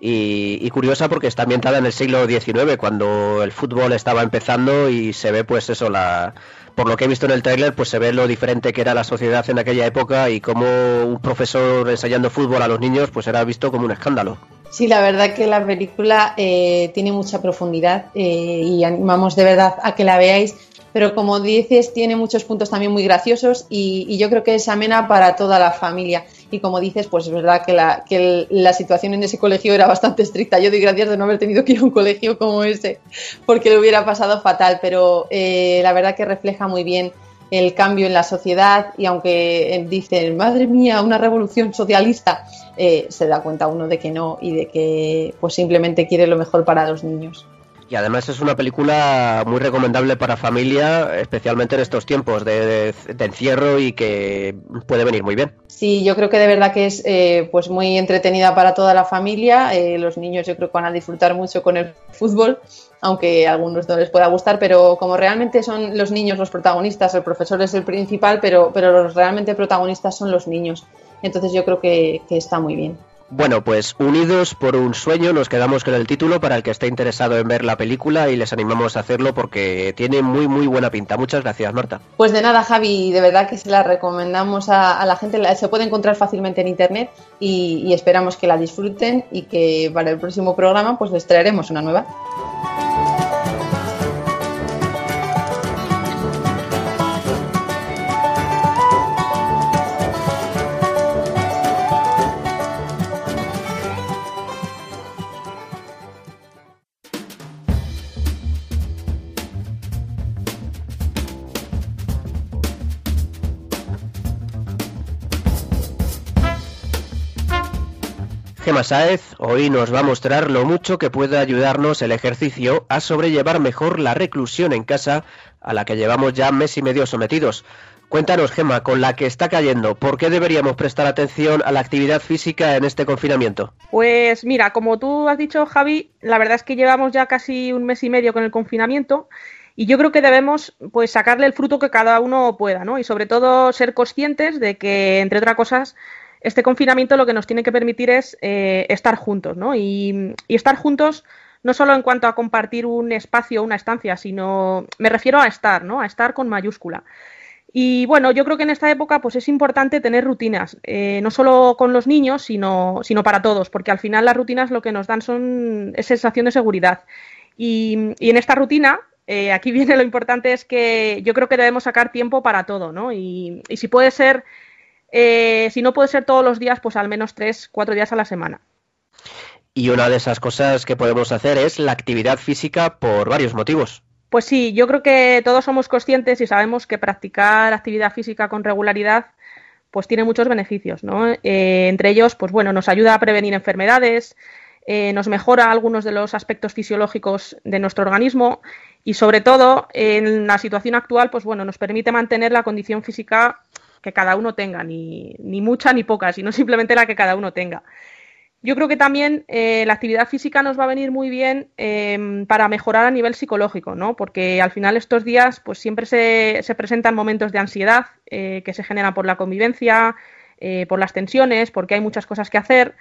y, curiosa porque está ambientada en el siglo XIX, cuando el fútbol estaba empezando y se ve pues eso, la, por lo que he visto en el tráiler, pues se ve lo diferente que era la sociedad en aquella época y cómo un profesor ensayando fútbol a los niños pues era visto como un escándalo. Sí, la verdad que la película eh, tiene mucha profundidad eh, y animamos de verdad a que la veáis pero como dices, tiene muchos puntos también muy graciosos y, yo creo que es amena para toda la familia. Y como dices, pues es verdad que la, que la situación en ese colegio era bastante estricta. Yo doy gracias de no haber tenido que ir a un colegio como ese, porque le hubiera pasado fatal, pero eh, la verdad que refleja muy bien el cambio en la sociedad y aunque eh, dicen, madre mía, una revolución socialista, eh, se da cuenta uno de que no y de que pues simplemente quiere lo mejor para los niños. Y además es una película muy recomendable para familia, especialmente en estos tiempos de, encierro y que puede venir muy bien. Sí, yo creo que de verdad que es eh, pues muy entretenida para toda la familia. Eh, los niños yo creo que van a disfrutar mucho con el fútbol, aunque a algunos no les pueda gustar, pero como realmente son los niños los protagonistas, el profesor es el principal, pero, pero los realmente protagonistas son los niños. Entonces yo creo que está muy bien. Bueno, pues unidos por un sueño nos quedamos con el título para el que esté interesado en ver la película y les animamos a hacerlo porque tiene muy muy buena pinta. Muchas gracias, Marta. Pues de nada, Javi, de verdad que se la recomendamos a, la gente. Se puede encontrar fácilmente en internet y, y esperamos que la disfruten y que para el próximo programa pues les traeremos una nueva. Gemma Sáez hoy nos va a mostrar lo mucho que puede ayudarnos el ejercicio a sobrellevar mejor la reclusión en casa a la que llevamos ya mes y medio sometidos. Cuéntanos, Gemma, con la que está cayendo, ¿por qué deberíamos prestar atención a la actividad física en este confinamiento? Pues mira, como tú has dicho, Javi, la verdad es que llevamos ya casi un mes y medio con el confinamiento y yo creo que debemos pues sacarle el fruto que cada uno pueda, ¿no? Y sobre todo ser conscientes de que, entre otras cosas, este confinamiento lo que nos tiene que permitir es eh, estar juntos, ¿no? Y, estar juntos no solo en cuanto a compartir un espacio, una estancia, sino me refiero a estar, ¿no? A estar con mayúscula. Y bueno, yo creo que en esta época pues es importante tener rutinas, eh, no solo con los niños, sino, sino para todos, porque al final las rutinas lo que nos dan son es sensación de seguridad. Y, en esta rutina, eh, aquí viene lo importante, es que yo creo que debemos sacar tiempo para todo, ¿no? Y, y si puede ser eh, si no puede ser todos los días, pues al menos tres, cuatro días a la semana. Y una de esas cosas que podemos hacer es la actividad física por varios motivos. Pues sí, yo creo que todos somos conscientes y sabemos que practicar actividad física con regularidad pues tiene muchos beneficios, ¿no? Eh, entre ellos, pues bueno, nos ayuda a prevenir enfermedades, eh, nos mejora algunos de los aspectos fisiológicos de nuestro organismo y sobre todo en la situación actual, pues bueno, nos permite mantener la condición física que cada uno tenga, ni, ni mucha ni poca, sino simplemente la que cada uno tenga. Yo creo que también eh, la actividad física nos va a venir muy bien em, para mejorar a nivel psicológico, ¿no? Porque al final estos días, pues siempre se, se presentan momentos de ansiedad eh, que se generan por la convivencia, eh, por las tensiones, porque hay muchas cosas que hacer.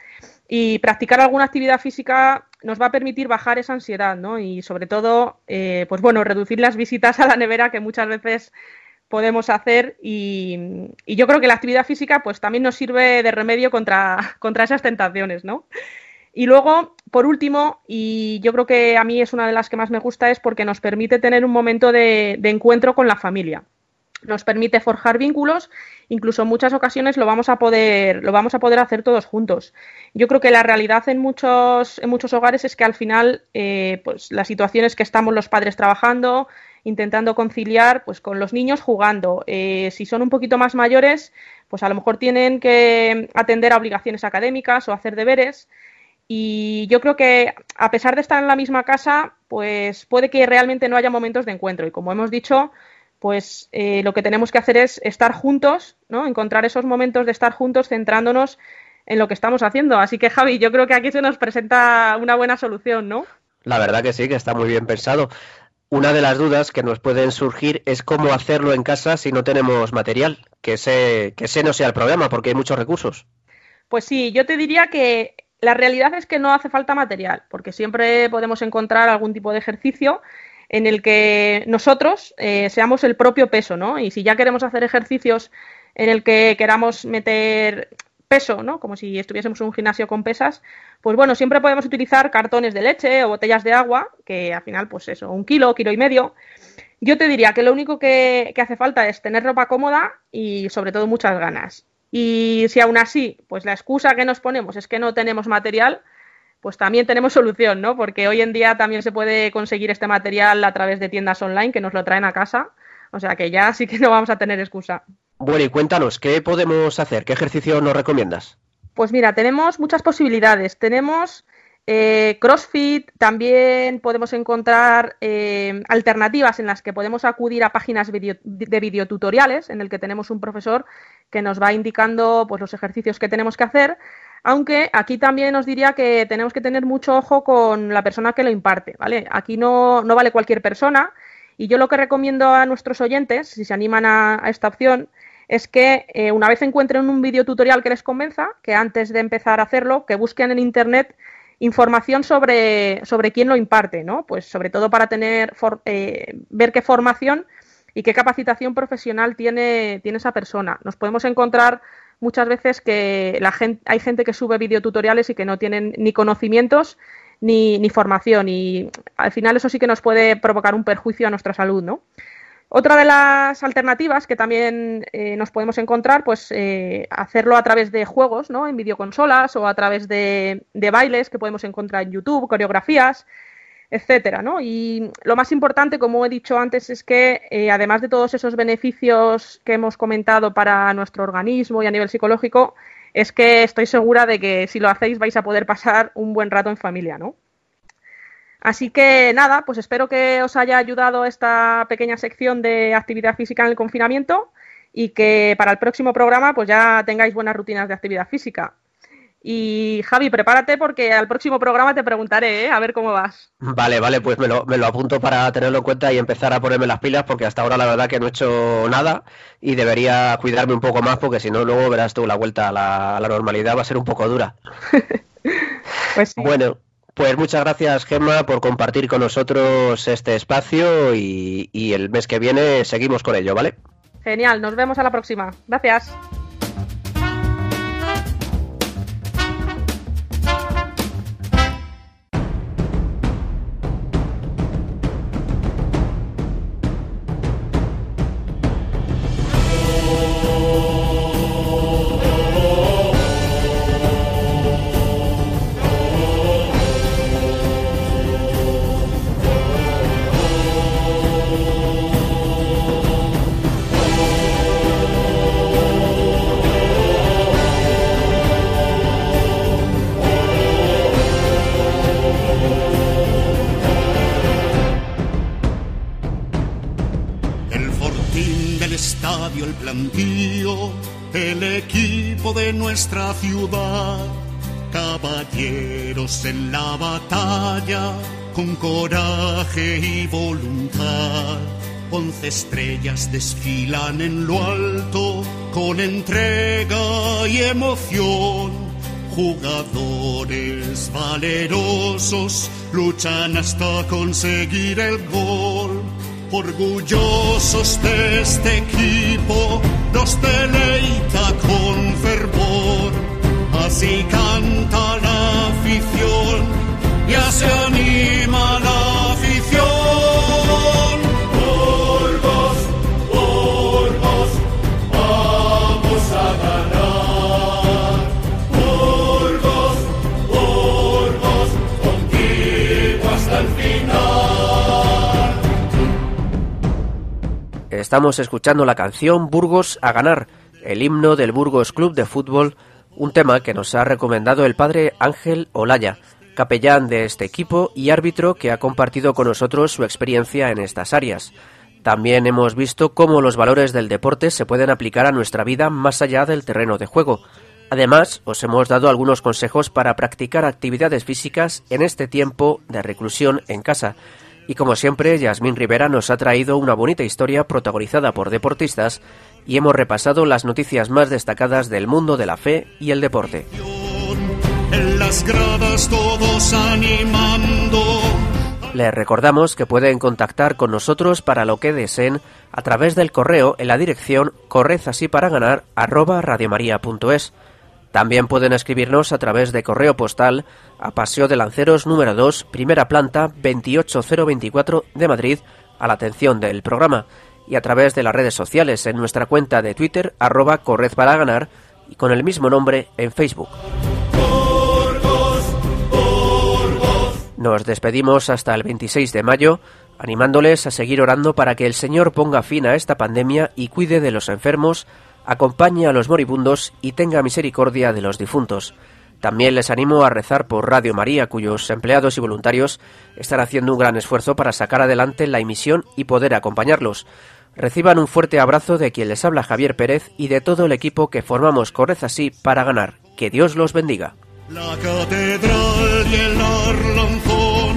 Y practicar alguna actividad física nos va a permitir bajar esa ansiedad, ¿no? Y sobre todo, pues bueno, reducir las visitas a la nevera que muchas veces podemos hacer y, yo creo que la actividad física pues también nos sirve de remedio contra, contra esas tentaciones, ¿no? Y luego, por último, y yo creo que a mí es una de las que más me gusta, es porque nos permite tener un momento de, encuentro con la familia. Nos permite forjar vínculos, incluso en muchas ocasiones lo vamos a poder, lo vamos a poder hacer todos juntos. Yo creo que la realidad en muchos, en muchos hogares es que al final, eh, pues la situación es que estamos los padres trabajando, intentando conciliar pues con los niños jugando. Eh, si son un poquito más mayores, pues a lo mejor tienen que atender a obligaciones académicas o hacer deberes. Y yo creo que a pesar de estar en la misma casa, pues puede que realmente no haya momentos de encuentro. Y como hemos dicho, pues eh, lo que tenemos que hacer es estar juntos, ¿no? Encontrar esos momentos de estar juntos centrándonos en lo que estamos haciendo. Así que Javi, yo creo que aquí se nos presenta una buena solución, ¿no? La verdad que sí, que está muy bien pensado. Una de las dudas que nos pueden surgir es cómo hacerlo en casa si no tenemos material, que ese, que ese no sea el problema, porque hay muchos recursos. Pues sí, yo te diría que la realidad es que no hace falta material, porque siempre podemos encontrar algún tipo de ejercicio en el que nosotros eh, seamos el propio peso, ¿no? Y si ya queremos hacer ejercicios en el que queramos meter peso, ¿no? Como si estuviésemos en un gimnasio con pesas, pues bueno, siempre podemos utilizar cartones de leche o botellas de agua, que al final, pues eso, un kilo, kilo y medio. Yo te diría que lo único que, hace falta es tener ropa cómoda y sobre todo muchas ganas. Y si aún así, pues la excusa que nos ponemos es que no tenemos material, pues también tenemos solución, ¿no? Porque hoy en día también se puede conseguir este material a través de tiendas online que nos lo traen a casa. O sea que ya sí que no vamos a tener excusa. Bueno, y cuéntanos, ¿qué podemos hacer? ¿Qué ejercicio nos recomiendas? Pues mira, tenemos muchas posibilidades. Tenemos eh, CrossFit, también podemos encontrar eh, alternativas en las que podemos acudir a páginas de videotutoriales en el que tenemos un profesor que nos va indicando pues, los ejercicios que tenemos que hacer. Aunque aquí también os diría que tenemos que tener mucho ojo con la persona que lo imparte, ¿vale? Aquí no, no vale cualquier persona y yo lo que recomiendo a nuestros oyentes, si se animan a, esta opción, es que eh, una vez encuentren un vídeo tutorial que les convenza, que antes de empezar a hacerlo, que busquen en Internet información sobre, sobre quién lo imparte, ¿no? Pues sobre todo para tener eh, ver qué formación y qué capacitación profesional tiene, tiene esa persona. Nos podemos encontrar muchas veces que la gente, hay gente que sube videotutoriales y que no tienen ni conocimientos ni, ni, formación y al final eso sí que nos puede provocar un perjuicio a nuestra salud, ¿no? Otra de las alternativas que también eh, nos podemos encontrar, pues eh, hacerlo a través de juegos, ¿no? En videoconsolas o a través de, bailes que podemos encontrar en YouTube, coreografías, etcétera, ¿no? Y lo más importante, como he dicho antes, es que eh, además de todos esos beneficios que hemos comentado para nuestro organismo y a nivel psicológico, es que estoy segura de que si lo hacéis vais a poder pasar un buen rato en familia, ¿no? Así que nada, pues espero que os haya ayudado esta pequeña sección de actividad física en el confinamiento y que para el próximo programa pues ya tengáis buenas rutinas de actividad física. Y Javi, prepárate porque al próximo programa te preguntaré, ¿eh? a ver cómo vas. Vale, vale, pues me lo, me lo, apunto para tenerlo en cuenta y empezar a ponerme las pilas porque hasta ahora la verdad que no he hecho nada y debería cuidarme un poco más porque si no luego verás tú la vuelta a la, normalidad va a ser un poco dura. pues Bueno, pues muchas gracias Gemma por compartir con nosotros este espacio y, el mes que viene seguimos con ello, ¿vale? Genial, nos vemos a la próxima. Gracias. Estrellas desfilan en lo alto, con entrega y emoción. Jugadores valerosos luchan hasta conseguir el gol. Orgullosos de este equipo, nos deleita con fervor. Así canta la afición, ya se anima la Estamos escuchando la canción Burgos a ganar, el himno del Burgos Club de Fútbol, un tema que nos ha recomendado el padre Ángel Olaya, capellán de este equipo y árbitro que ha compartido con nosotros su experiencia en estas áreas. También hemos visto cómo los valores del deporte se pueden aplicar a nuestra vida más allá del terreno de juego. Además, os hemos dado algunos consejos para practicar actividades físicas en este tiempo de reclusión en casa y como siempre, Yasmín Rivera nos ha traído una bonita historia protagonizada por deportistas y hemos repasado las noticias más destacadas del mundo de la fe y el deporte. las gradas todos animando. Les recordamos que pueden contactar con nosotros para lo que deseen a través del correo en la dirección correzasíparaganar@radiomaria.es. También pueden escribirnos a través de correo postal a Paseo de Lanceros número 2, primera planta 28024 de Madrid a la atención del programa y a través de las redes sociales en nuestra cuenta de Twitter arroba Corred para ganar y con el mismo nombre en Facebook. Nos despedimos hasta el 26 de mayo, animándoles a seguir orando para que el Señor ponga fin a esta pandemia y cuide de los enfermos, acompañe a los moribundos y tenga misericordia de los difuntos. También les animo a rezar por Radio María, cuyos empleados y voluntarios están haciendo un gran esfuerzo para sacar adelante la emisión y poder acompañarlos. Reciban un fuerte abrazo de quien les habla Javier Pérez y de todo el equipo que formamos Correz así para ganar. Que Dios los bendiga. La catedral y el arlanzón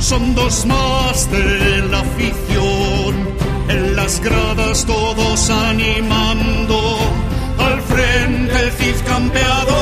son dos más de la afición. En las gradas todos animando al frente el Cid campeador.